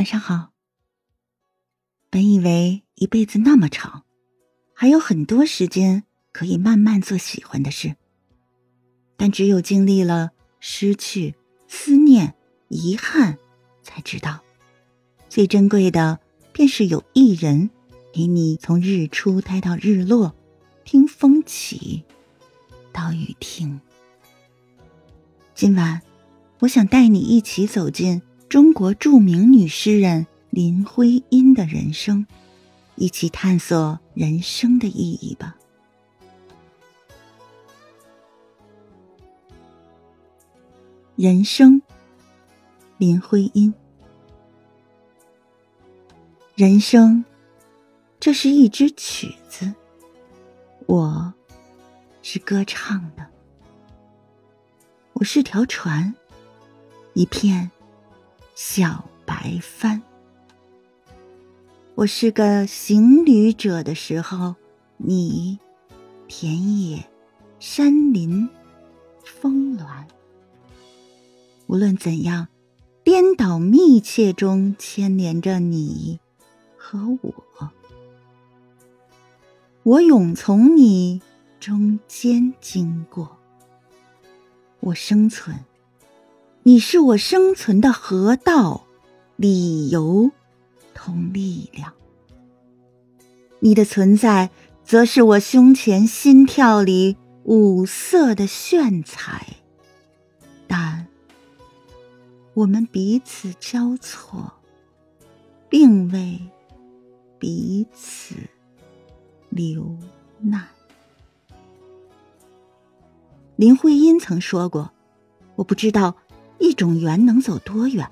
晚上好。本以为一辈子那么长，还有很多时间可以慢慢做喜欢的事，但只有经历了失去、思念、遗憾，才知道，最珍贵的便是有一人陪你从日出待到日落，听风起，到雨停。今晚，我想带你一起走进。中国著名女诗人林徽因的人生，一起探索人生的意义吧。人生，林徽因。人生，这是一支曲子，我是歌唱的。我是条船，一片。小白帆，我是个行旅者的时候，你田野、山林、峰峦，无论怎样，颠倒密切中牵连着你和我，我永从你中间经过，我生存。你是我生存的河道、理由同力量。你的存在，则是我胸前心跳里五色的炫彩。但我们彼此交错，并未彼此留难。林徽因曾说过：“我不知道。”一种缘能走多远？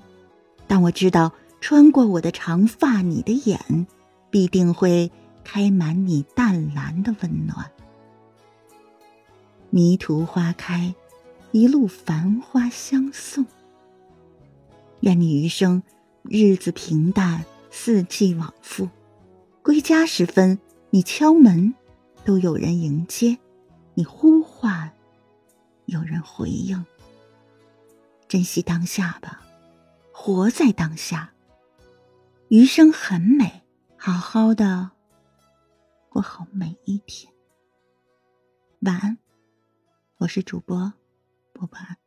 但我知道，穿过我的长发，你的眼必定会开满你淡蓝的温暖。迷途花开，一路繁花相送。愿你余生日子平淡，四季往复。归家时分，你敲门，都有人迎接；你呼唤，有人回应。珍惜当下吧，活在当下。余生很美，好好的过好每一天。晚安，我是主播波波安。